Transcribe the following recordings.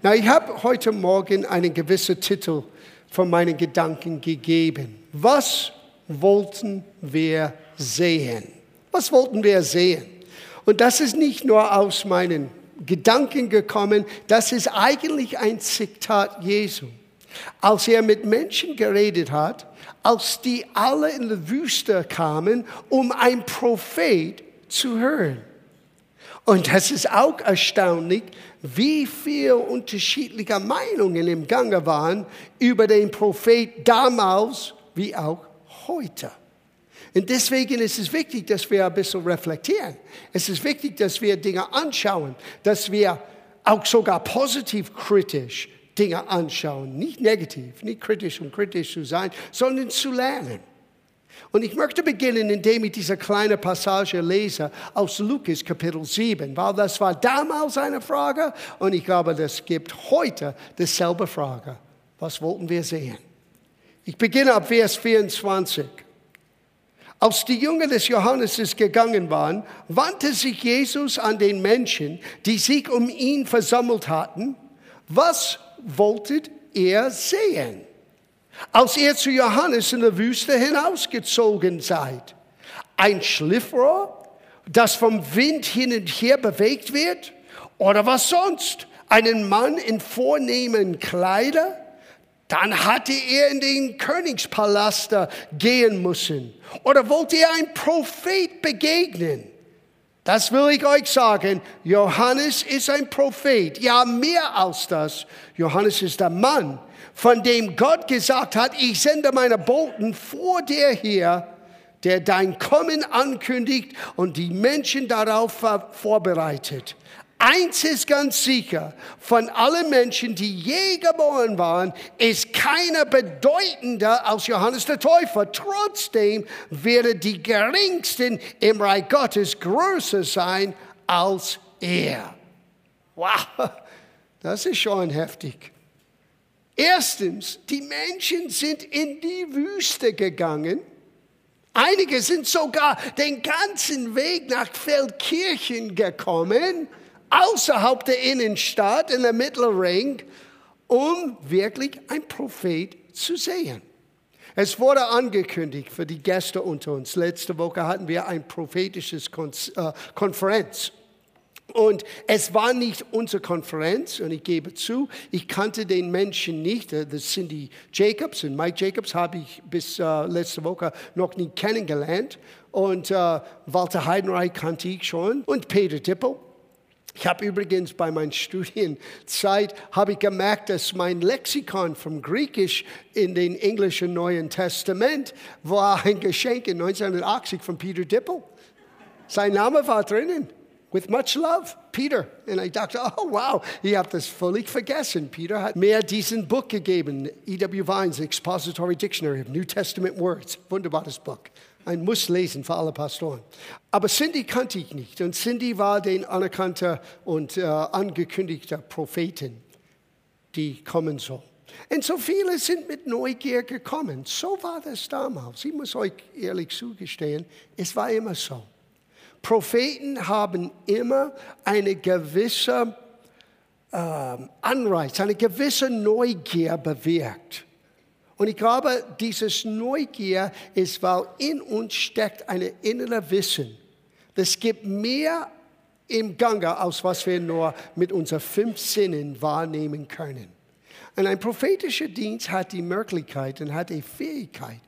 Na, ich habe heute Morgen einen gewissen Titel von meinen Gedanken gegeben. Was wollten wir sehen? Was wollten wir sehen? Und das ist nicht nur aus meinen Gedanken gekommen, das ist eigentlich ein Zitat Jesu. Als er mit Menschen geredet hat, als die alle in die Wüste kamen, um ein Prophet zu hören. Und das ist auch erstaunlich, wie viele unterschiedliche Meinungen im Gange waren über den Prophet damals wie auch heute. Und deswegen ist es wichtig, dass wir ein bisschen reflektieren. Es ist wichtig, dass wir Dinge anschauen, dass wir auch sogar positiv kritisch Dinge anschauen. Nicht negativ, nicht kritisch, um kritisch zu sein, sondern zu lernen. Und ich möchte beginnen, indem ich diese kleine Passage lese aus Lukas Kapitel 7, weil das war damals eine Frage und ich glaube, das gibt heute dieselbe Frage. Was wollten wir sehen? Ich beginne ab Vers 24. Als die Jünger des Johannes gegangen waren, wandte sich Jesus an den Menschen, die sich um ihn versammelt hatten. Was wolltet ihr sehen? Als ihr zu Johannes in der Wüste hinausgezogen seid, ein Schliffrohr, das vom Wind hin und her bewegt wird? Oder was sonst? Einen Mann in vornehmen Kleidern? Dann hatte er in den Königspalast gehen müssen. Oder wollte er ein Prophet begegnen? Das will ich euch sagen. Johannes ist ein Prophet. Ja, mehr als das. Johannes ist der Mann, von dem Gott gesagt hat, ich sende meine Boten vor dir her, der dein Kommen ankündigt und die Menschen darauf vorbereitet. Eins ist ganz sicher, von allen Menschen, die je geboren waren, ist keiner bedeutender als Johannes der Täufer. Trotzdem werden die geringsten im Reich Gottes größer sein als er. Wow, das ist schon heftig. Erstens, die Menschen sind in die Wüste gegangen. Einige sind sogar den ganzen Weg nach Feldkirchen gekommen außerhalb der Innenstadt, in der Mittelring, um wirklich ein Prophet zu sehen. Es wurde angekündigt für die Gäste unter uns. Letzte Woche hatten wir ein prophetisches äh, Konferenz. Und es war nicht unsere Konferenz, und ich gebe zu, ich kannte den Menschen nicht. Äh, das Cindy Jacobs und Mike Jacobs habe ich bis äh, letzte Woche noch nie kennengelernt. Und äh, Walter Heidenreich kannte ich schon und Peter Dippel. Ich habe übrigens bei meiner Studienzeit habe ich gemerkt, dass mein Lexikon vom Griechisch in den englischen Neuen Testament war ein Geschenk in 1980 von Peter Dippel. Sein Name war drinnen. With much love, Peter. Und ich dachte, oh wow, ich habe das völlig vergessen. Peter hat mir diesen Buch gegeben, E.W. Vines Expository Dictionary of New Testament Words. Wunderbares Buch ein Muss lesen für alle Pastoren. Aber Cindy kannte ich nicht und Cindy war den anerkannter und äh, angekündigter Prophetin, die kommen soll. Und so viele sind mit Neugier gekommen. So war das damals. Ich muss euch ehrlich zugestehen, es war immer so. Propheten haben immer eine gewisse äh, Anreiz, eine gewisse Neugier bewirkt. Und ich glaube, dieses Neugier ist, weil in uns steckt eine innere Wissen. Das gibt mehr im Gange, als was wir nur mit unseren fünf Sinnen wahrnehmen können. Und ein prophetischer Dienst hat die Möglichkeit und hat die Fähigkeit,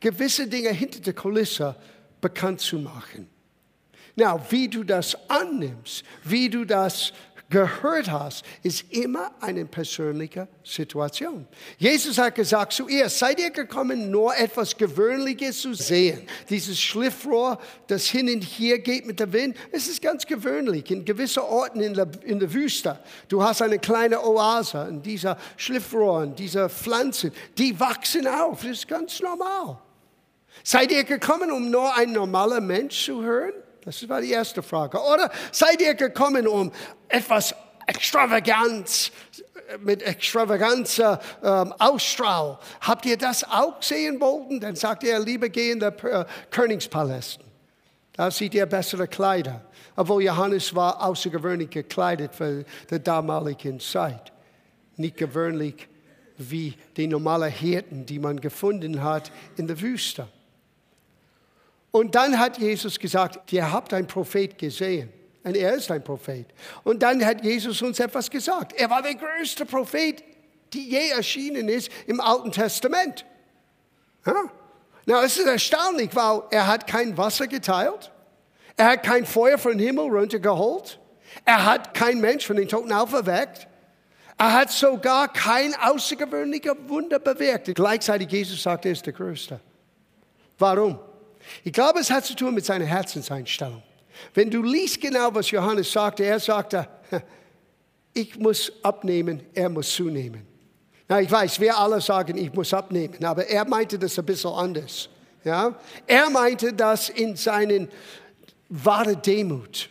gewisse Dinge hinter der Kulisse bekannt zu machen. Na, wie du das annimmst, wie du das gehört hast, ist immer eine persönliche Situation. Jesus hat gesagt zu ihr, seid ihr gekommen, nur etwas Gewöhnliches zu sehen. Dieses Schliffrohr, das hin und her geht mit dem Wind, es ist ganz gewöhnlich. In gewissen Orten in der, in der Wüste, du hast eine kleine Oase und dieser Schliffrohr und diese Pflanzen, die wachsen auf. Das ist ganz normal. Seid ihr gekommen, um nur ein normaler Mensch zu hören? Das war die erste Frage. Oder seid ihr gekommen, um etwas Extravaganz, mit extravaganzer ähm, Ausstrahl. Habt ihr das auch sehen wollten? Dann sagt er, lieber geh in den äh, Königspalast. Da seht ihr bessere Kleider. Obwohl Johannes war außergewöhnlich gekleidet für die damalige Zeit. nicht gewöhnlich wie die normalen Hirten, die man gefunden hat in der Wüste. Und dann hat Jesus gesagt, ihr habt einen Prophet gesehen. Und er ist ein Prophet. Und dann hat Jesus uns etwas gesagt. Er war der größte Prophet, die je erschienen ist im Alten Testament. Ja? Na, es ist erstaunlich, weil er hat kein Wasser geteilt. Er hat kein Feuer vom Himmel runtergeholt. Er hat kein Mensch von den Toten auferweckt. Er hat sogar kein außergewöhnlicher Wunder bewirkt. Gleichzeitig Jesus sagt, er ist der Größte. Warum? Ich glaube, es hat zu tun mit seiner Herzenseinstellung. Wenn du liest genau, was Johannes sagte, er sagte, ich muss abnehmen, er muss zunehmen. Na, ich weiß, wir alle sagen, ich muss abnehmen, aber er meinte das ein bisschen anders. Ja? Er meinte das in seinen wahre Demut.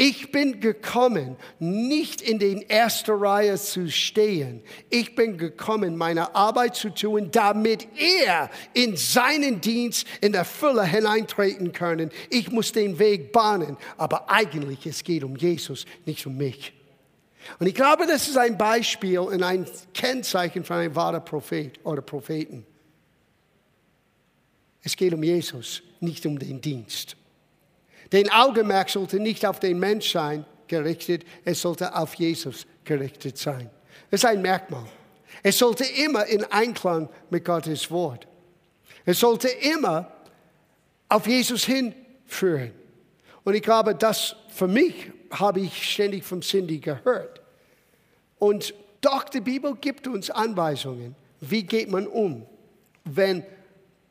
Ich bin gekommen, nicht in den ersten Reihe zu stehen. Ich bin gekommen, meine Arbeit zu tun, damit er in seinen Dienst in der Fülle hineintreten können. Ich muss den Weg bahnen, aber eigentlich es geht um Jesus, nicht um mich. Und ich glaube, das ist ein Beispiel und ein Kennzeichen von einem wahren Prophet oder Propheten. Es geht um Jesus, nicht um den Dienst. Den Augenmerk sollte nicht auf den Mensch sein gerichtet, es sollte auf Jesus gerichtet sein. Das ist ein Merkmal. Es sollte immer in Einklang mit Gottes Wort. Es sollte immer auf Jesus hinführen. Und ich glaube, das für mich habe ich ständig vom Cindy gehört. Und doch die Bibel gibt uns Anweisungen, wie geht man um, wenn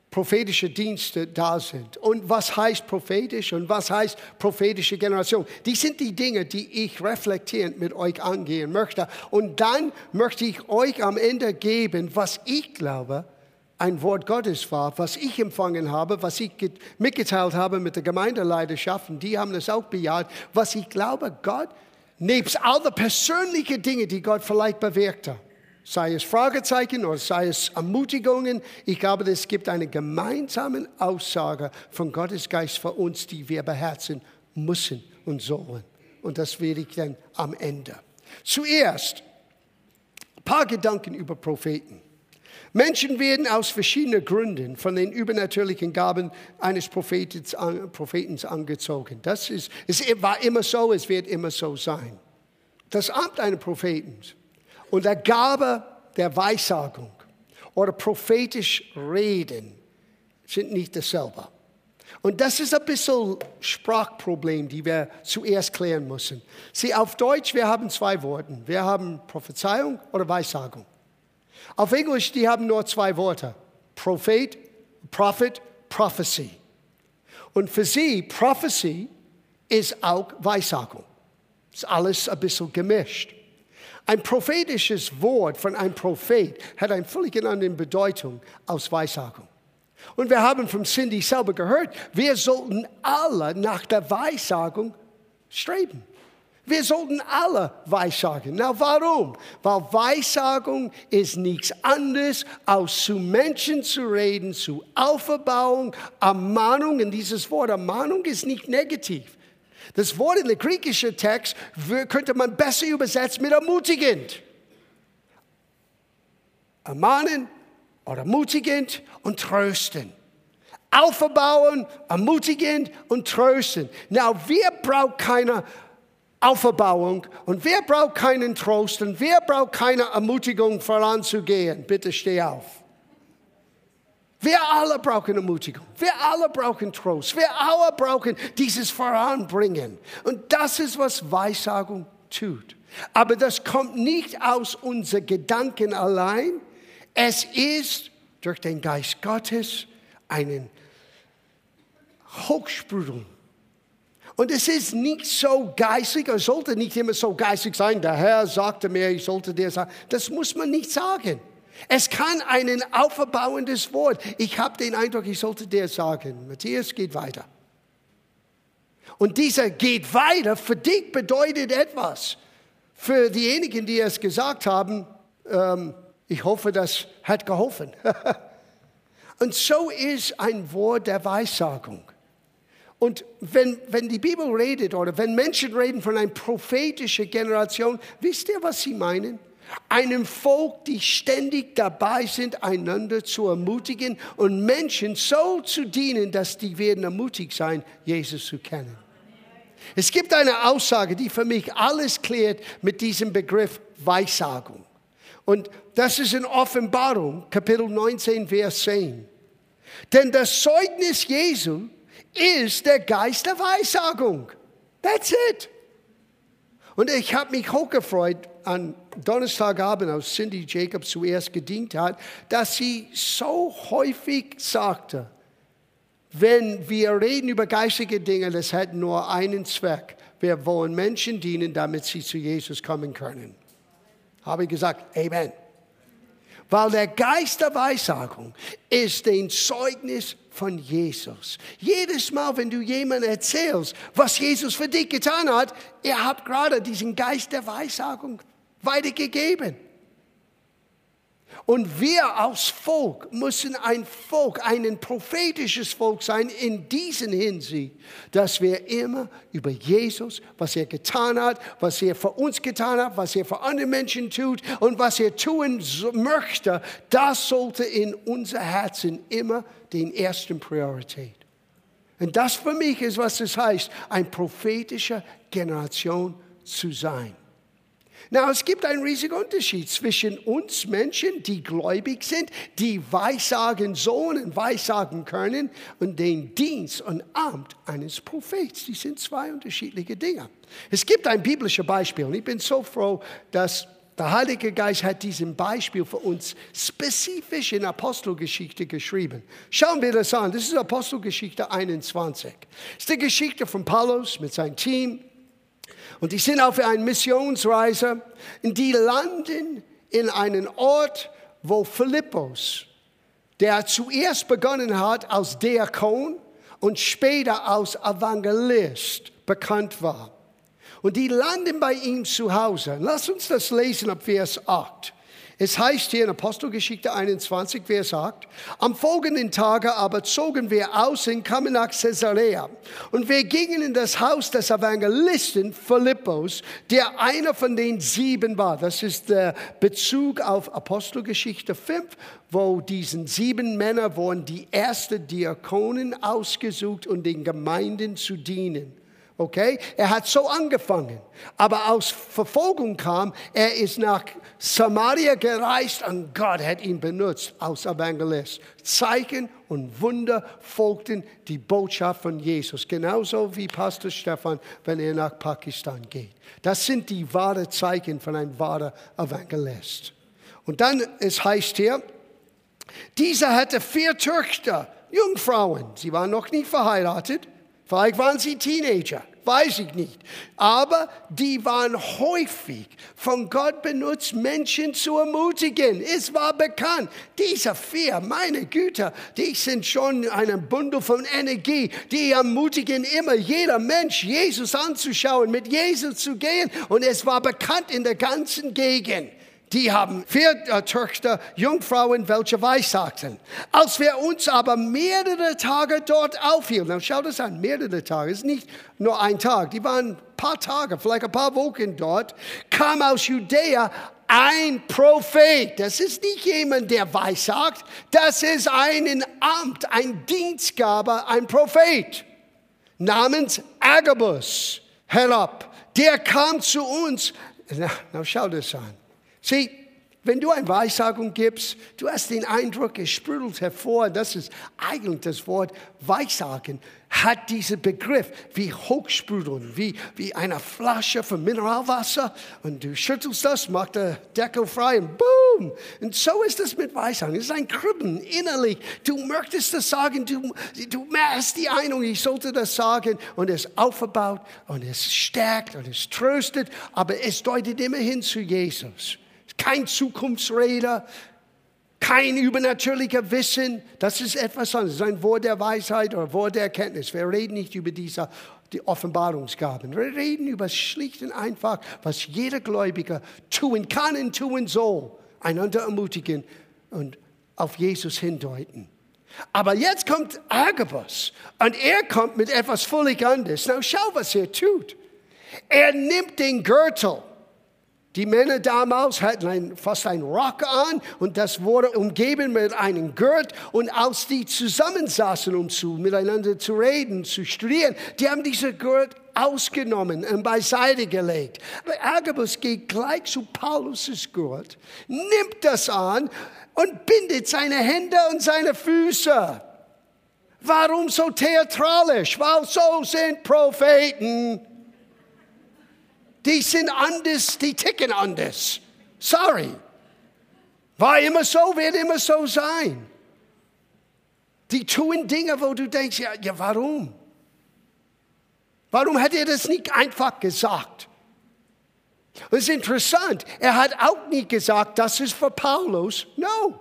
prophetische Dienste da sind. Und was heißt prophetisch und was heißt prophetische Generation? Die sind die Dinge, die ich reflektierend mit euch angehen möchte. Und dann möchte ich euch am Ende geben, was ich glaube, ein Wort Gottes war, was ich empfangen habe, was ich mitgeteilt habe mit der Gemeindeleidenschaft. Und die haben es auch bejaht, was ich glaube, Gott, nebst all den persönlichen Dingen, die Gott vielleicht bewirkt hat, sei es Fragezeichen oder sei es Ermutigungen. Ich glaube, es gibt eine gemeinsame Aussage von Gottes Geist für uns, die wir beherzen müssen und sollen. Und das werde ich dann am Ende. Zuerst ein paar Gedanken über Propheten. Menschen werden aus verschiedenen Gründen von den übernatürlichen Gaben eines Prophetens, Prophetens angezogen. Das ist, es war immer so, es wird immer so sein. Das Amt eines Propheten und der Gabe der Weissagung oder prophetisch Reden sind nicht dasselbe. Und das ist ein bisschen Sprachproblem, die wir zuerst klären müssen. Sie, auf Deutsch, wir haben zwei Worte. Wir haben Prophezeiung oder Weissagung. Auf Englisch, die haben nur zwei Worte. Prophet, Prophet, Prophecy. Und für sie, Prophecy ist auch Weissagung. Ist alles ein bisschen gemischt. Ein prophetisches Wort von einem Prophet hat eine völlig andere Bedeutung als Weissagung. Und wir haben von Cindy selber gehört, wir sollten alle nach der Weissagung streben. Wir sollten alle Weissagen. Na, warum? Weil Weissagung ist nichts anderes, als zu Menschen zu reden, zu Aufbauung, Ermahnung. Und dieses Wort Ermahnung ist nicht negativ. Das Wort in der griechischen Text könnte man besser übersetzen mit ermutigend. Ermahnen oder ermutigend und trösten. Aufbauen, ermutigend und trösten. Na, wir brauchen keine Aufbauung und wer braucht keinen Trost und wer braucht keine Ermutigung voranzugehen? Bitte steh auf. Wir alle brauchen Ermutigung. Wir alle brauchen Trost. Wir alle brauchen dieses Voranbringen. Und das ist, was Weissagung tut. Aber das kommt nicht aus unseren Gedanken allein. Es ist durch den Geist Gottes einen Hochsprudel. Und es ist nicht so geistig, es sollte nicht immer so geistig sein. Der Herr sagte mir, ich sollte dir sagen. Das muss man nicht sagen. Es kann ein aufbauendes Wort. Ich habe den Eindruck, ich sollte dir sagen, Matthias, geht weiter. Und dieser geht weiter für dich bedeutet etwas. Für diejenigen, die es gesagt haben, ähm, ich hoffe, das hat geholfen. Und so ist ein Wort der Weissagung. Und wenn, wenn die Bibel redet oder wenn Menschen reden von einer prophetischen Generation, wisst ihr, was sie meinen? Einem Volk, die ständig dabei sind, einander zu ermutigen und Menschen so zu dienen, dass die werden ermutigt sein, Jesus zu kennen. Es gibt eine Aussage, die für mich alles klärt mit diesem Begriff Weissagung. Und das ist in Offenbarung, Kapitel 19, Vers 10. Denn das Zeugnis Jesu ist der Geist der Weissagung. That's it. Und ich habe mich hochgefreut an Donnerstagabend, als Cindy Jacobs zuerst gedient hat, dass sie so häufig sagte, wenn wir reden über geistige Dinge, das hat nur einen Zweck. Wir wollen Menschen dienen, damit sie zu Jesus kommen können. Habe ich gesagt, Amen. Weil der Geist der Weissagung ist ein Zeugnis von Jesus. Jedes Mal, wenn du jemandem erzählst, was Jesus für dich getan hat, er hat gerade diesen Geist der Weissagung weitergegeben. Und wir als Volk müssen ein Volk, ein prophetisches Volk sein in diesen Hinsicht, dass wir immer über Jesus, was er getan hat, was er für uns getan hat, was er für andere Menschen tut und was er tun möchte, das sollte in unser Herzen immer den ersten Priorität. Und das für mich ist, was es heißt, ein prophetischer Generation zu sein. Na, es gibt einen riesigen Unterschied zwischen uns Menschen, die gläubig sind, die weissagen sollen und weissagen können, und den Dienst und Amt eines Prophets. Die sind zwei unterschiedliche Dinge. Es gibt ein biblisches Beispiel und ich bin so froh, dass der Heilige Geist hat diesen Beispiel für uns spezifisch in Apostelgeschichte geschrieben. Schauen wir das an. Das ist Apostelgeschichte 21. Das ist die Geschichte von Paulus mit seinem Team und die sind auf einer Missionsreise und die landen in einen Ort, wo Philippus, der zuerst begonnen hat als Diakon und später als Evangelist bekannt war. Und die landen bei ihm zu Hause. Lass uns das lesen ab Vers 8. Es heißt hier in Apostelgeschichte 21, wer sagt, am folgenden Tage aber zogen wir aus und kamen nach Caesarea. Und wir gingen in das Haus des Evangelisten Philippus, der einer von den sieben war. Das ist der Bezug auf Apostelgeschichte 5, wo diesen sieben Männer wurden die ersten Diakonen ausgesucht, um den Gemeinden zu dienen. Okay? Er hat so angefangen. Aber aus Verfolgung kam, er ist nach Samaria gereist und Gott hat ihn benutzt als Evangelist. Zeichen und Wunder folgten die Botschaft von Jesus. Genauso wie Pastor Stefan, wenn er nach Pakistan geht. Das sind die wahren Zeichen von einem wahren Evangelist. Und dann, es heißt hier, dieser hatte vier Töchter, Jungfrauen. Sie waren noch nicht verheiratet. Vielleicht waren sie Teenager, weiß ich nicht. Aber die waren häufig von Gott benutzt, Menschen zu ermutigen. Es war bekannt, diese vier, meine Güter, die sind schon ein Bundel von Energie. Die ermutigen immer jeder Mensch, Jesus anzuschauen, mit Jesus zu gehen. Und es war bekannt in der ganzen Gegend. Die haben vier äh, Töchter, Jungfrauen, welche weissagten. Als wir uns aber mehrere Tage dort aufhielten, dann schau das an, mehrere Tage, es ist nicht nur ein Tag, die waren ein paar Tage, vielleicht ein paar Wochen dort, kam aus Judäa ein Prophet. Das ist nicht jemand, der weissagt, das ist ein Amt, ein Dienstgabe, ein Prophet namens Agabus herab. Der kam zu uns. Na, na schau das an. Sieh, wenn du eine Weissagung gibst, du hast den Eindruck, es sprudelt hervor, das ist eigentlich das Wort Weissagen, hat diesen Begriff wie Hochsprudeln, wie, wie eine Flasche von Mineralwasser und du schüttelst das, macht der Deckel frei und boom. Und so ist es mit Weissagen. Es ist ein Kribbeln innerlich. Du möchtest das sagen, du, du hast die Eindruck, ich sollte das sagen und es aufbaut und es stärkt und es tröstet, aber es deutet immerhin zu Jesus kein Zukunftsrede, kein übernatürlicher Wissen. Das ist etwas anderes. Ist ein Wort der Weisheit oder Wort der Erkenntnis. Wir reden nicht über diese die Offenbarungsgaben. Wir reden über schlicht und einfach, was jeder Gläubiger tun kann und tun soll. Einander ermutigen und auf Jesus hindeuten. Aber jetzt kommt Agabus und er kommt mit etwas völlig anderes. Na schau, was er tut. Er nimmt den Gürtel Die Männer damals hatten ein, fast einen Rock an und das wurde umgeben mit einem Gurt. Und als die zusammensaßen, um zu, miteinander zu reden, zu studieren, die haben diese Gurt ausgenommen und beiseite gelegt. Aber Agabus geht gleich zu Paulus' Gurt, nimmt das an und bindet seine Hände und seine Füße. Warum so theatralisch? Weil so sind Propheten. Die sind anders, die ticken anders. Sorry. War immer so, wird immer so sein. Die tun Dinge, wo du denkst, ja, ja warum? Warum hat er das nicht einfach gesagt? Es ist interessant, er hat auch nicht gesagt, das ist für Paulus. No.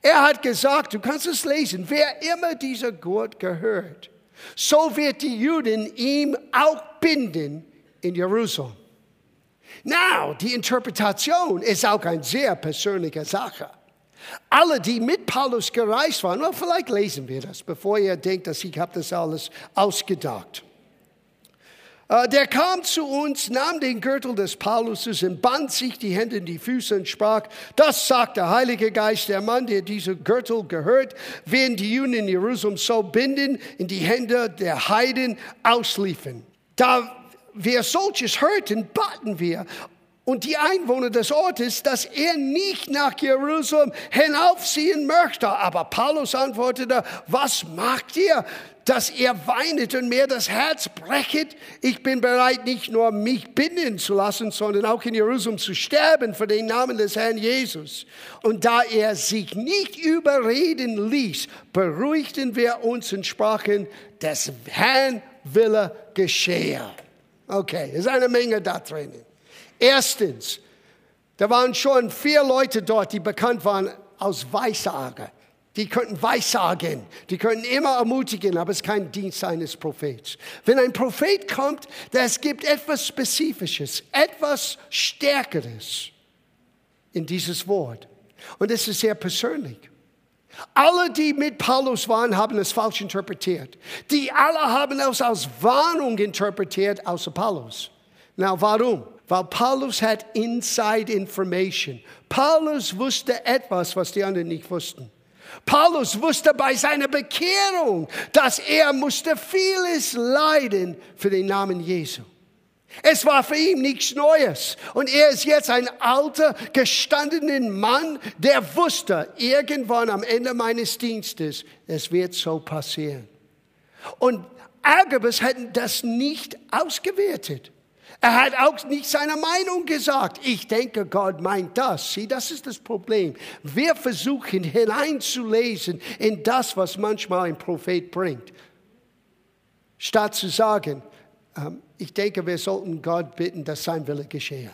Er hat gesagt, du kannst es lesen, wer immer dieser Gurt gehört, so wird die Juden ihm auch binden in Jerusalem. Now, die Interpretation ist auch eine sehr persönliche Sache. Alle, die mit Paulus gereist waren, well, vielleicht lesen wir das, bevor ihr denkt, dass ich das alles ausgedacht. Uh, der kam zu uns, nahm den Gürtel des Pauluses und band sich die Hände in die Füße und sprach, das sagt der Heilige Geist, der Mann, der diesen Gürtel gehört, werden die Juden in Jerusalem so binden, in die Hände der Heiden ausliefern. Da wir solches hörten, baten wir und die Einwohner des Ortes, dass er nicht nach Jerusalem hinaufziehen möchte. Aber Paulus antwortete, was macht ihr, dass ihr weinet und mir das Herz brechet? Ich bin bereit, nicht nur mich binden zu lassen, sondern auch in Jerusalem zu sterben für den Namen des Herrn Jesus. Und da er sich nicht überreden ließ, beruhigten wir uns und sprachen, des Herrn Wille geschehe. Okay, ist eine Menge da drinnen. Erstens, da waren schon vier Leute dort, die bekannt waren als Weissager. Die könnten weissagen, die könnten immer ermutigen, aber es ist kein Dienst eines Prophets. Wenn ein Prophet kommt, es gibt etwas Spezifisches, etwas Stärkeres in dieses Wort. Und es ist sehr persönlich. Alle, die mit Paulus waren, haben es falsch interpretiert. Die alle haben es als Warnung interpretiert, außer Paulus. Na, warum? Weil Paulus hat Inside Information. Paulus wusste etwas, was die anderen nicht wussten. Paulus wusste bei seiner Bekehrung, dass er musste vieles leiden für den Namen Jesu. Es war für ihn nichts Neues. Und er ist jetzt ein alter, gestandener Mann, der wusste, irgendwann am Ende meines Dienstes, es wird so passieren. Und Agabus hat das nicht ausgewertet. Er hat auch nicht seine Meinung gesagt. Ich denke, Gott meint das. Sieh, das ist das Problem. Wir versuchen hineinzulesen in das, was manchmal ein Prophet bringt. Statt zu sagen, ähm, ich denke, wir sollten Gott bitten, dass sein Wille geschehe.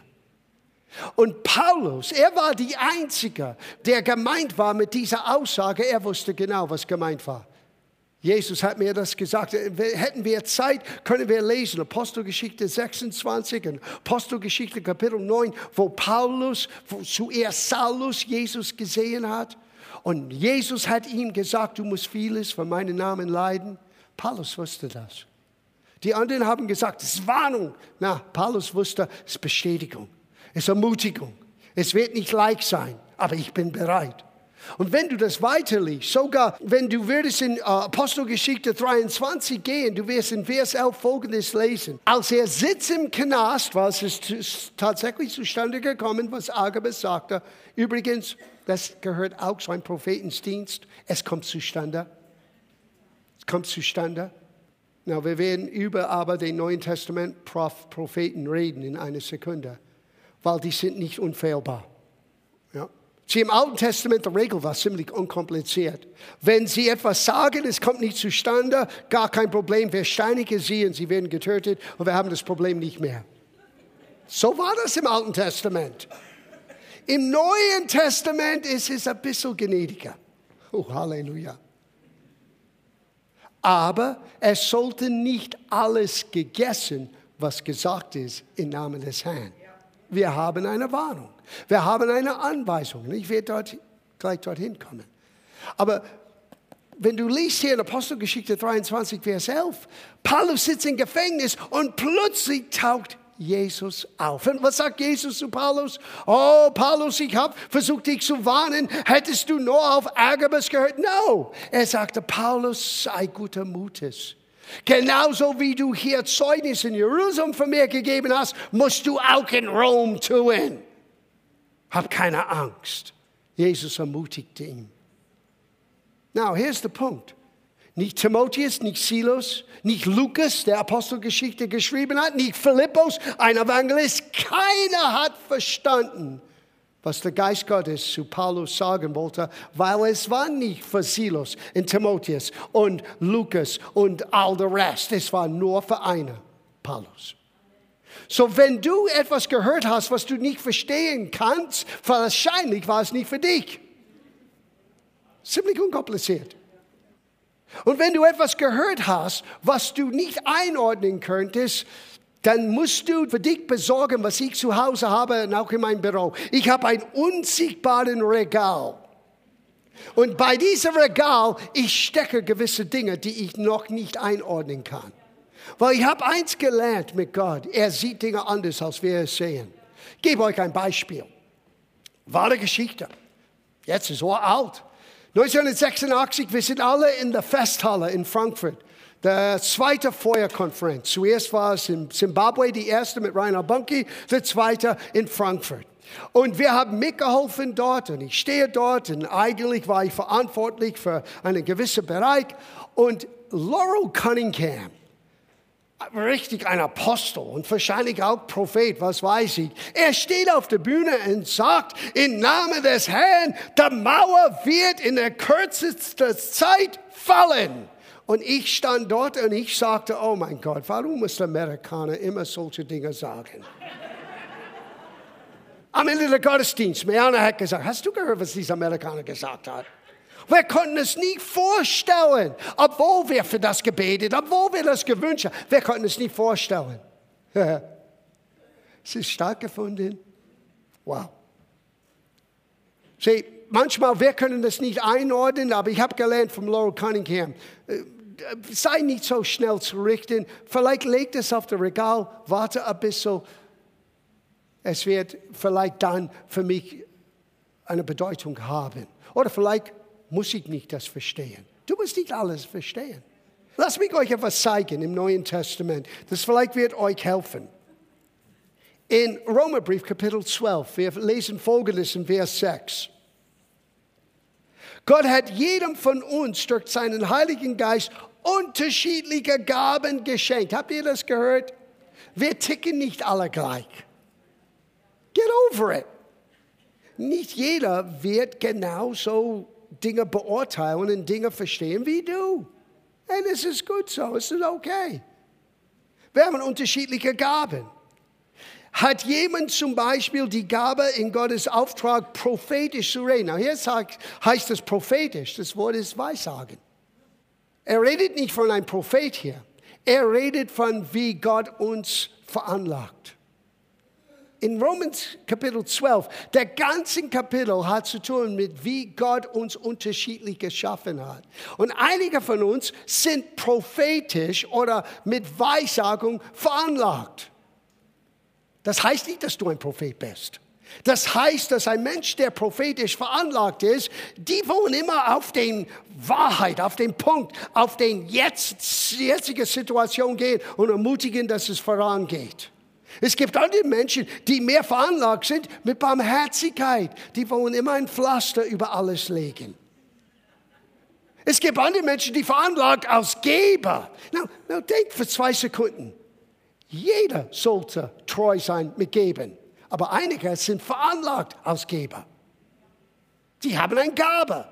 Und Paulus, er war die Einzige, der gemeint war mit dieser Aussage. Er wusste genau, was gemeint war. Jesus hat mir das gesagt. Hätten wir Zeit, können wir lesen. Apostelgeschichte 26 und Apostelgeschichte Kapitel 9, wo Paulus wo zuerst Saulus Jesus gesehen hat. Und Jesus hat ihm gesagt, du musst vieles für meinen Namen leiden. Paulus wusste das. Die anderen haben gesagt, es ist Warnung. Na, Paulus wusste, es ist Bestätigung, es ist Ermutigung. Es wird nicht leicht sein, aber ich bin bereit. Und wenn du das weiterliest, sogar wenn du würdest in äh, Apostelgeschichte 23 gehen, du wirst in Vers 11 folgendes lesen. Als er sitzt im Knast, war es tatsächlich zustande gekommen, was Agabus sagte. Übrigens, das gehört auch zu einem Prophetensdienst. Es kommt zustande. Es kommt zustande. Na, wir werden über aber den Neuen Testament Propheten reden in einer Sekunde, weil die sind nicht unfehlbar. Ja. Sie im Alten Testament, die Regel war ziemlich unkompliziert. Wenn sie etwas sagen, es kommt nicht zustande, gar kein Problem, wir steinigen sie und sie werden getötet und wir haben das Problem nicht mehr. So war das im Alten Testament. Im Neuen Testament ist es ein bisschen gnädiger. Oh, Halleluja aber es sollte nicht alles gegessen, was gesagt ist im Namen des Herrn. Wir haben eine Warnung. Wir haben eine Anweisung. Ich werde dort, gleich dorthin kommen. Aber wenn du liest hier in Apostelgeschichte 23, Vers 11, Paulus sitzt im Gefängnis und plötzlich taucht Jesus auf. Und was sagt Jesus zu Paulus? Oh, Paulus, ich habe versucht, dich zu warnen. Hättest du nur auf Agabus gehört? No. Er sagte, Paulus, sei guter Mutes. Genauso wie du hier Zeugnis in Jerusalem von mir gegeben hast, musst du auch in Rom tun. Hab keine Angst. Jesus ermutigte ihn. Now, here's the Punkt. Nicht Timotheus, nicht Silos, nicht Lukas, der Apostelgeschichte geschrieben hat, nicht Philippus, ein Evangelist. Keiner hat verstanden, was der Geist Gottes zu Paulus sagen wollte, weil es war nicht für Silos und Timotheus und Lukas und all der Rest. Es war nur für einen, Paulus. So, wenn du etwas gehört hast, was du nicht verstehen kannst, wahrscheinlich war es nicht für dich. Ziemlich unkompliziert. Und wenn du etwas gehört hast, was du nicht einordnen könntest, dann musst du für dich besorgen, was ich zu Hause habe und auch in meinem Büro. Ich habe ein unsichtbares Regal. Und bei diesem Regal, ich stecke gewisse Dinge, die ich noch nicht einordnen kann. Weil ich habe eins gelernt mit Gott. Er sieht Dinge anders, als wir es sehen. Ich gebe euch ein Beispiel. Wahre Geschichte. Jetzt ist er alt. 1986, wir sind alle in der Festhalle in Frankfurt. Der zweite Feuerkonferenz. Zuerst war es in Zimbabwe, die erste mit Rainer Bunky, der zweite in Frankfurt. Und wir haben mitgeholfen dort und ich stehe dort und eigentlich war ich verantwortlich für einen gewissen Bereich. Und Laurel Cunningham, richtig ein Apostel und wahrscheinlich auch Prophet, was weiß ich. Er steht auf der Bühne und sagt, im Namen des Herrn, der Mauer wird in der kürzesten Zeit fallen. Und ich stand dort und ich sagte, oh mein Gott, warum muss der Amerikaner immer solche Dinge sagen? Am Ende der Gottesdienst, Meana hat gesagt, hast du gehört, was dieser Amerikaner gesagt hat? Wir konnten es nie vorstellen, obwohl wir für das gebetet, obwohl wir das gewünscht haben. Wir konnten es nie vorstellen. es ist stattgefunden. Wow. Sieh, manchmal, wir können das nicht einordnen, aber ich habe gelernt von Laurel Cunningham, äh, sei nicht so schnell zu richten. Vielleicht legt es auf das Regal, warte ein bisschen. Es wird vielleicht dann für mich eine Bedeutung haben. Oder vielleicht muss ich nicht das verstehen. Du musst nicht alles verstehen. Lass mich euch etwas zeigen im Neuen Testament. Das vielleicht wird euch helfen. In Romerbrief Kapitel 12, wir lesen folgendes in Vers 6. Gott hat jedem von uns durch seinen Heiligen Geist unterschiedliche Gaben geschenkt. Habt ihr das gehört? Wir ticken nicht alle gleich. Get over it. Nicht jeder wird genauso Dinge beurteilen und Dinge verstehen wie du. Und es ist gut so, es ist okay. Wir haben unterschiedliche Gaben. Hat jemand zum Beispiel die Gabe in Gottes Auftrag, prophetisch zu reden? Now, hier sagt, heißt es prophetisch, das Wort ist Weissagen. Er redet nicht von einem Prophet hier. Er redet von, wie Gott uns veranlagt in Romans Kapitel 12, der ganze Kapitel hat zu tun mit, wie Gott uns unterschiedlich geschaffen hat. Und einige von uns sind prophetisch oder mit Weissagung veranlagt. Das heißt nicht, dass du ein Prophet bist. Das heißt, dass ein Mensch, der prophetisch veranlagt ist, die wollen immer auf den Wahrheit, auf den Punkt, auf den jetzt, jetzige Situation gehen und ermutigen, dass es vorangeht. Es gibt andere Menschen, die mehr veranlagt sind mit Barmherzigkeit. Die wollen immer ein Pflaster über alles legen. Es gibt andere Menschen, die veranlagt als Geber. Now, now denk für zwei Sekunden. Jeder sollte treu sein mit Geben. Aber einige sind veranlagt als Geber. Die haben eine Gabe.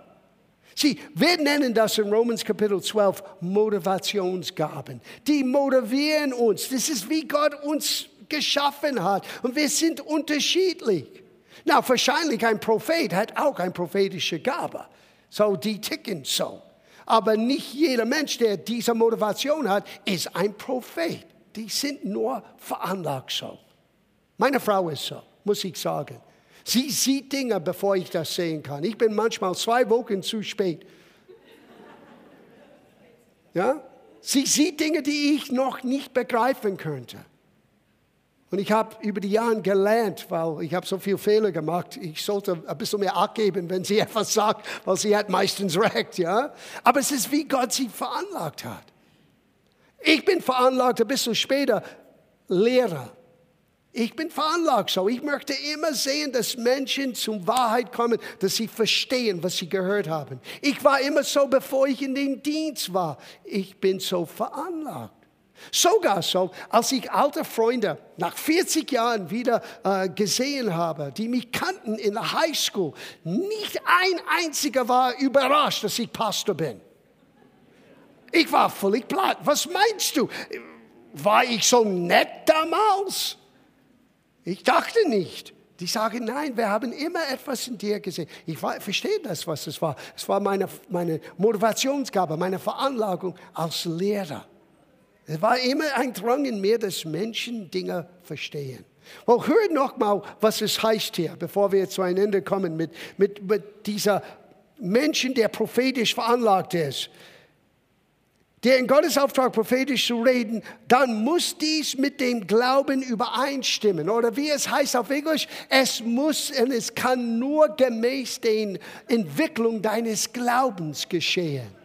Sie, wir nennen das in Romans Kapitel 12 Motivationsgaben. Die motivieren uns. Das ist wie Gott uns geschaffen hat. Und wir sind unterschiedlich. Na, wahrscheinlich ein Prophet hat auch eine prophetische Gabe. So, die ticken so. Aber nicht jeder Mensch, der diese Motivation hat, ist ein Prophet. Die sind nur veranlagt so. Meine Frau ist so, muss ich sagen. Sie sieht Dinge, bevor ich das sehen kann. Ich bin manchmal zwei Wochen zu spät. Ja? Sie sieht Dinge, die ich noch nicht begreifen könnte. Und ich habe über die Jahre gelernt, weil ich habe so viele Fehler gemacht. Ich sollte ein bisschen mehr Acht geben, wenn sie etwas sagt, weil sie hat meistens recht, ja. Aber es ist, wie Gott sie veranlagt hat. Ich bin veranlagt, ein bisschen später Lehrer. Ich bin veranlagt so. Ich möchte immer sehen, dass Menschen zur Wahrheit kommen, dass sie verstehen, was sie gehört haben. Ich war immer so, bevor ich in den Dienst war. Ich bin so veranlagt. Sogar so, als ich alte Freunde nach 40 Jahren wieder äh, gesehen habe, die mich kannten in der Highschool, nicht ein einziger war überrascht, dass ich Pastor bin. Ich war völlig platt. Was meinst du? War ich so nett damals? Ich dachte nicht. Die sagen, nein, wir haben immer etwas in dir gesehen. Ich verstehe das, was es war. Es war meine, meine Motivationsgabe, meine Veranlagung als Lehrer. Es war immer ein Drang in mir, dass Menschen Dinge verstehen. Well, hör noch mal, was es heißt hier, bevor wir zu einem Ende kommen mit, mit, mit dieser Menschen, der prophetisch veranlagt ist der in Gottes Auftrag prophetisch zu reden, dann muss dies mit dem Glauben übereinstimmen. Oder wie es heißt auf Englisch, es muss und es kann nur gemäß den Entwicklung deines Glaubens geschehen.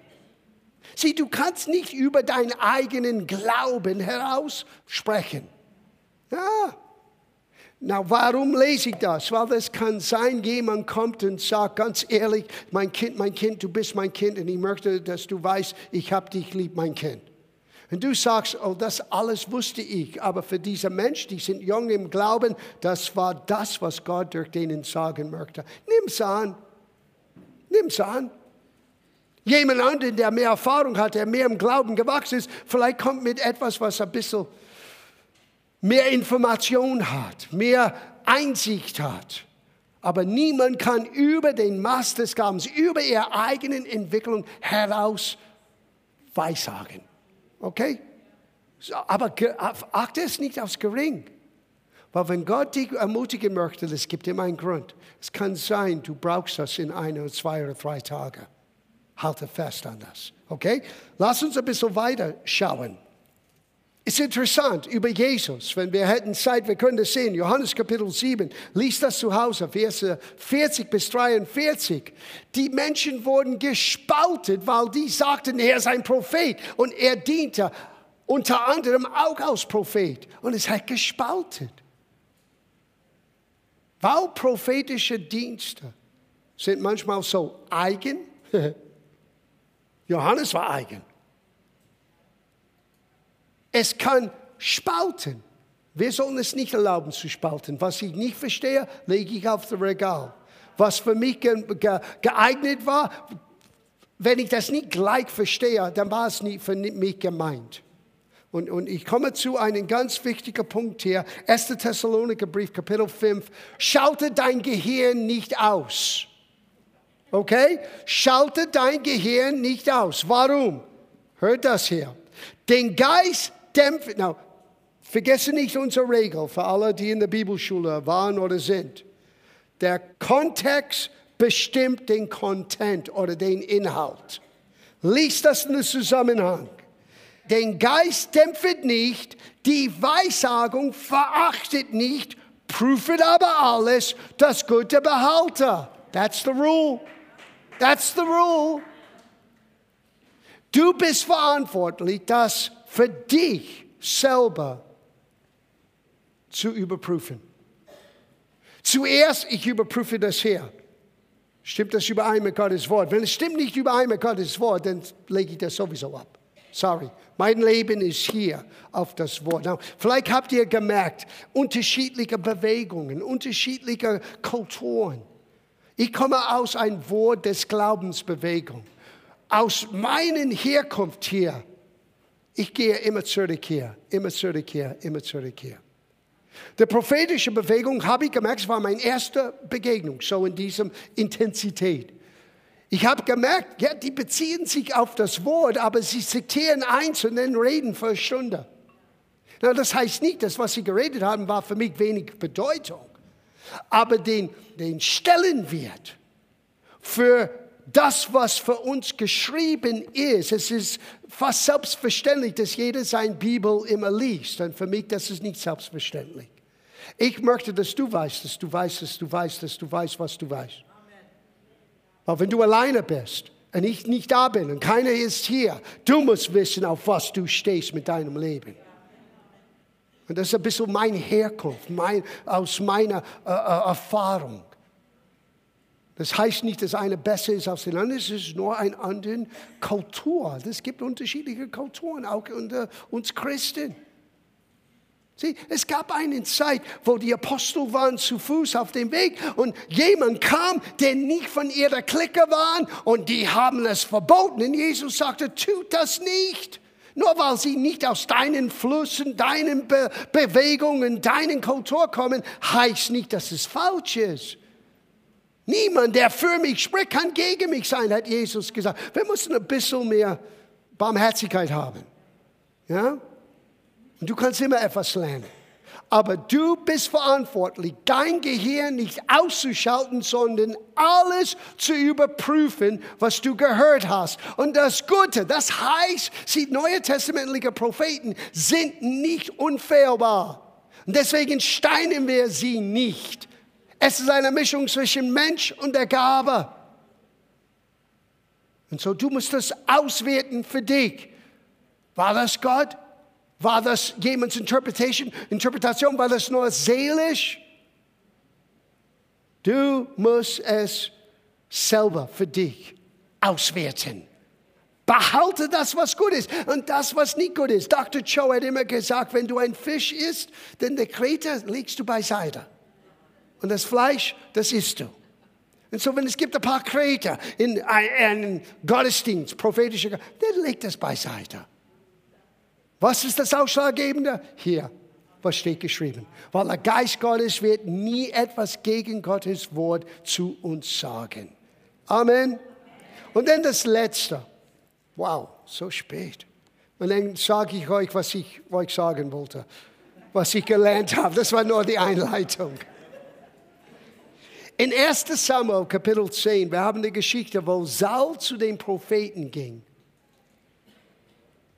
Sieh, du kannst nicht über deinen eigenen Glauben heraus sprechen. Ja, na, warum lese ich das? Weil es kann sein, jemand kommt und sagt ganz ehrlich, mein Kind, mein Kind, du bist mein Kind und ich möchte, dass du weißt, ich habe dich lieb, mein Kind. Und du sagst, oh, das alles wusste ich, aber für diese Menschen, die sind jung im Glauben, das war das, was Gott durch denen sagen möchte. Nimm's an. Nimm's an. Jemand anderen, der mehr Erfahrung hat, der mehr im Glauben gewachsen ist, vielleicht kommt mit etwas, was ein bisschen mehr Information hat, mehr Einsicht hat. Aber niemand kann über den Maß des Glaubens, über ihre eigenen Entwicklung heraus weissagen. Okay? Aber achte es nicht aufs Gering. Weil wenn Gott dich ermutigen möchte, es gibt immer einen Grund. Es kann sein, du brauchst das in ein oder zwei oder drei Tagen. Halte fest an das. Okay? Lass uns ein bisschen weiter schauen. Ist interessant über Jesus, wenn wir hätten Zeit, wir können das sehen. Johannes Kapitel 7, lies das zu Hause, Verse 40 bis 43. Die Menschen wurden gespaltet, weil die sagten, er ist ein Prophet und er diente unter anderem auch als Prophet. Und es hat gespaltet. Weil prophetische Dienste sind manchmal so eigen. Johannes war eigen. Es kann spalten. Wir sollen es nicht erlauben zu spalten. Was ich nicht verstehe, lege ich auf das Regal. Was für mich geeignet war, wenn ich das nicht gleich verstehe, dann war es nicht für mich gemeint. Und, und ich komme zu einem ganz wichtigen Punkt hier. 1. Thessaloniker Brief, Kapitel 5. Schalte dein Gehirn nicht aus. Okay? Schalte dein Gehirn nicht aus. Warum? Hört das hier. Den Geist dämpfen. Now, vergesse nicht unsere Regel für alle, die in der Bibelschule waren oder sind. Der Kontext bestimmt den Content oder den Inhalt. Lies das in den Zusammenhang. Den Geist dämpft nicht, die Weissagung verachtet nicht, prüft aber alles, das Gute behalte. That's the rule. That's the rule. Du bist verantwortlich, das für dich selber zu überprüfen. Zuerst, ich überprüfe das hier. Stimmt das überein mit Gottes Wort? Wenn es stimmt nicht überein mit Gottes Wort, dann lege ich das sowieso ab. Sorry. Mein Leben ist hier auf das Wort. Now, vielleicht habt ihr gemerkt, unterschiedliche Bewegungen, unterschiedliche Kulturen. Ich komme aus einem Wort des Glaubensbewegung. Aus meiner Herkunft hier ich gehe immer zurück hier, immer zurück hier, immer zurück hier. Die prophetische Bewegung habe ich gemerkt, war meine erste Begegnung, so in diesem Intensität. Ich habe gemerkt, ja, die beziehen sich auf das Wort, aber sie zitieren eins und dann reden für eine Stunde. Na, das heißt nicht, dass was sie geredet haben, war für mich wenig Bedeutung. Aber den, den Stellenwert für das, was für uns geschrieben ist, es ist fast selbstverständlich, dass jeder seine Bibel immer liest. Und für mich, das ist nicht selbstverständlich. Ich möchte, dass du weißt, dass du weißt, dass du weißt, dass du weißt, was du weißt. Aber wenn du alleine bist und ich nicht da bin und keiner ist hier, du musst wissen, auf was du stehst mit deinem Leben. Und das ist ein bisschen meine Herkunft, mein, aus meiner äh, äh, Erfahrung. Das heißt nicht, dass eine besser ist als die andere, es ist nur eine andere Kultur. Es gibt unterschiedliche Kulturen, auch unter uns Christen. Sieh, es gab eine Zeit, wo die Apostel waren zu Fuß auf dem Weg und jemand kam, der nicht von ihrer Clique war und die haben es verboten. Und Jesus sagte, tut das nicht. Nur weil sie nicht aus deinen Flüssen, deinen Be Bewegungen, deinen Kultur kommen, heißt nicht, dass es falsch ist. Niemand, der für mich spricht, kann gegen mich sein, hat Jesus gesagt. Wir müssen ein bisschen mehr Barmherzigkeit haben. Ja? Und du kannst immer etwas lernen. Aber du bist verantwortlich, dein Gehirn nicht auszuschalten, sondern alles zu überprüfen, was du gehört hast. Und das Gute, das heißt, die neue testamentliche Propheten sind nicht unfehlbar. Und deswegen steinen wir sie nicht. Es ist eine Mischung zwischen Mensch und der Gabe. Und so, du musst das auswerten für dich. War das Gott? War das jemands Interpretation? Interpretation? War das nur seelisch? Du musst es selber für dich auswerten. Behalte das, was gut ist und das, was nicht gut ist. Dr. Cho hat immer gesagt, wenn du ein Fisch isst, dann der Kreta legst du beiseite. Und das Fleisch, das isst du. Und so, wenn es gibt ein paar Kreter in einem Gottesdienst, prophetischer, dann legt das beiseite. Was ist das Ausschlaggebende? Hier, was steht geschrieben? Weil der Geist Gottes wird nie etwas gegen Gottes Wort zu uns sagen. Amen. Und dann das Letzte. Wow, so spät. Und dann sage ich euch, was ich euch sagen wollte, was ich gelernt habe. Das war nur die Einleitung. In 1 Samuel Kapitel 10, wir haben eine Geschichte, wo Saul zu den Propheten ging.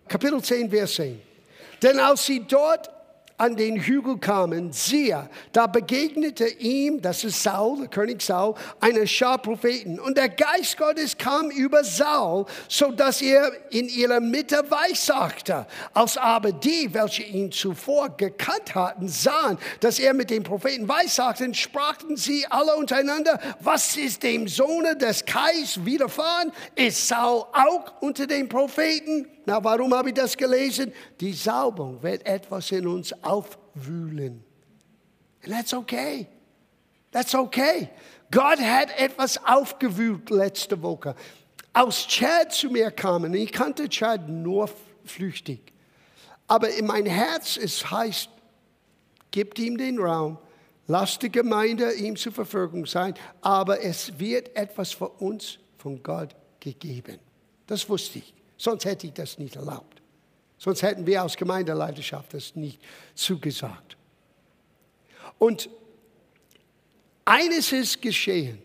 Kapitel 10, Vers 10. Denn als sie dort an den Hügel kamen, siehe, da begegnete ihm, das ist Saul, der König Saul, eine Schar Propheten. Und der Geist Gottes kam über Saul, so dass er in ihrer Mitte weissagte. Als aber die, welche ihn zuvor gekannt hatten, sahen, dass er mit den Propheten weissagte, sprachen sie alle untereinander, was ist dem Sohne des Kais widerfahren? Ist Saul auch unter den Propheten? Na, warum habe ich das gelesen? Die Salbung wird etwas in uns aufwühlen. And that's okay. That's okay. Gott hat etwas aufgewühlt letzte Woche. Aus Chad zu mir kamen, ich kannte Chad nur flüchtig. Aber in mein Herz, es heißt, gibt ihm den Raum, lasst die Gemeinde ihm zur Verfügung sein, aber es wird etwas für uns von Gott gegeben. Das wusste ich. Sonst hätte ich das nicht erlaubt. Sonst hätten wir aus Gemeindeleiterschaft das nicht zugesagt. Und eines ist geschehen.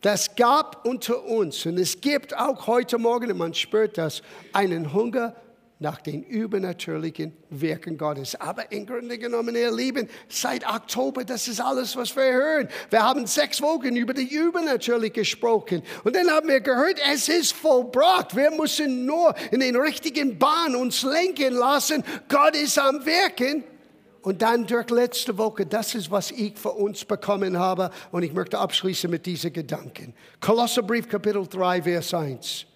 Das gab unter uns, und es gibt auch heute Morgen, man spürt das, einen Hunger nach den übernatürlichen Wirken Gottes. Aber im Grunde genommen, ihr Lieben, seit Oktober, das ist alles, was wir hören. Wir haben sechs Wochen über die Übernatürliche gesprochen. Und dann haben wir gehört, es ist vollbracht. Wir müssen nur in den richtigen Bahn uns lenken lassen. Gott ist am Wirken. Und dann durch letzte Woche, das ist, was ich für uns bekommen habe. Und ich möchte abschließen mit diesen Gedanken. Kolosserbrief, Kapitel 3, Vers 1.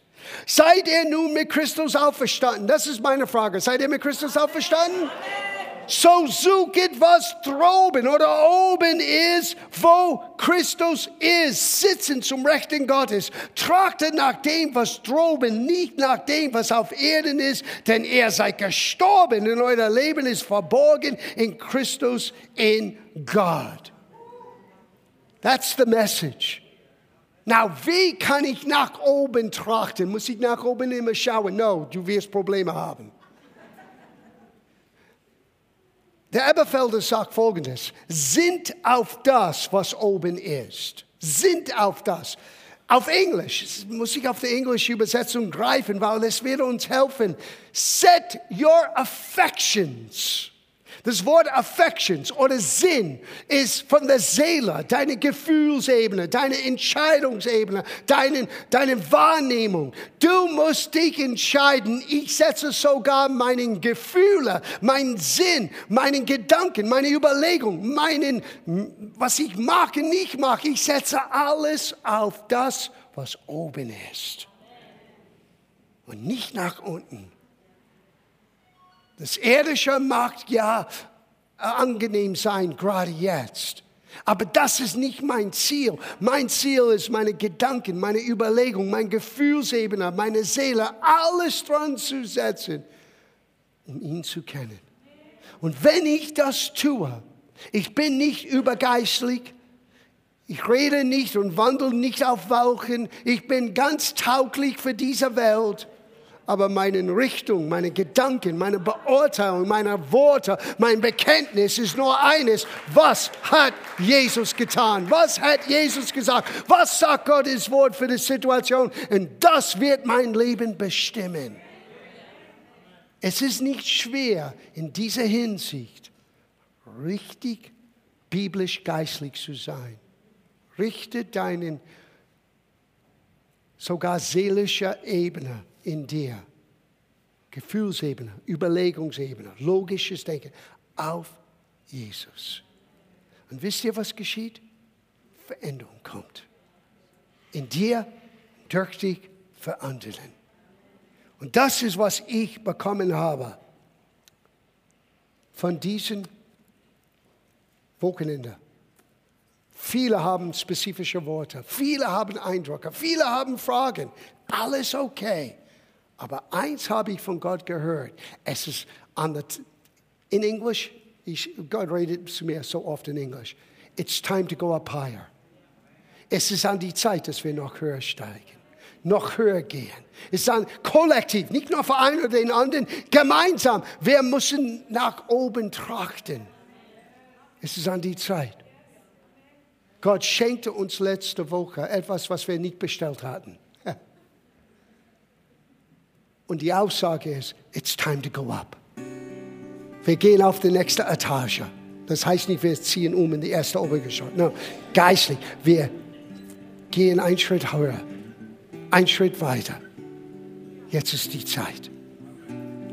Seid ihr nun mit Christus auferstanden? Das ist meine Frage. Seid ihr mit Christus auferstanden? So suchet, was droben oder oben ist, wo Christus ist, sitzen zum Rechten Gottes. Trachtet nach dem, was droben, nicht nach dem, was auf Erden ist, denn ihr seid gestorben und euer Leben ist verborgen in Christus, in Gott. That's the message. Na, wie kann ich nach oben trachten? Muss ich nach oben immer schauen? No, du wirst Probleme haben. Der Eberfelder sagt folgendes: Sind auf das, was oben ist. Sind auf das. Auf Englisch, muss ich auf die englische Übersetzung greifen, weil es wird uns helfen. Set your affections Das Wort Affections oder Sinn ist von der Seele, deine Gefühlsebene, deine Entscheidungsebene, deine, deine Wahrnehmung. Du musst dich entscheiden. Ich setze sogar meinen Gefühle, meinen Sinn, meinen Gedanken, meine Überlegung, meinen, was ich und nicht mag. Ich setze alles auf das, was oben ist. Und nicht nach unten. Das Irdische mag ja angenehm sein, gerade jetzt. Aber das ist nicht mein Ziel. Mein Ziel ist meine Gedanken, meine Überlegung, mein Gefühlsebene, meine Seele, alles dran zu setzen, um ihn zu kennen. Und wenn ich das tue, ich bin nicht übergeistlich, ich rede nicht und wandle nicht auf Wolken, ich bin ganz tauglich für diese Welt aber meine Richtung, meine Gedanken, meine Beurteilung, meine Worte, mein Bekenntnis ist nur eines. Was hat Jesus getan? Was hat Jesus gesagt? Was sagt Gottes Wort für die Situation? Und das wird mein Leben bestimmen. Es ist nicht schwer, in dieser Hinsicht richtig biblisch-geistlich zu sein. Richte deinen sogar seelischer Ebene in dir. Gefühlsebene, Überlegungsebene, logisches Denken auf Jesus. Und wisst ihr, was geschieht? Veränderung kommt. In dir, durch dich, für anderen. Und das ist, was ich bekommen habe von diesem Wochenende. Viele haben spezifische Worte, viele haben Eindrücke, viele haben Fragen. Alles okay. Aber eins habe ich von Gott gehört. Es ist an der, in Englisch, Gott redet zu mir so oft in Englisch. It's time to go up higher. Es ist an die Zeit, dass wir noch höher steigen, noch höher gehen. Es ist an kollektiv, nicht nur für einen oder den anderen, gemeinsam. Wir müssen nach oben trachten. Es ist an die Zeit. Gott schenkte uns letzte Woche etwas, was wir nicht bestellt hatten. Und die Aussage ist, it's time to go up. Wir gehen auf die nächste Etage. Das heißt nicht, wir ziehen um in die erste Obergeschoss. No, geistlich. Wir gehen einen Schritt höher, einen Schritt weiter. Jetzt ist die Zeit.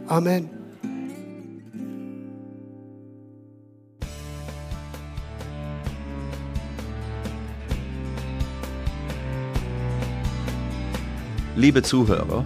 Amen. Liebe Zuhörer,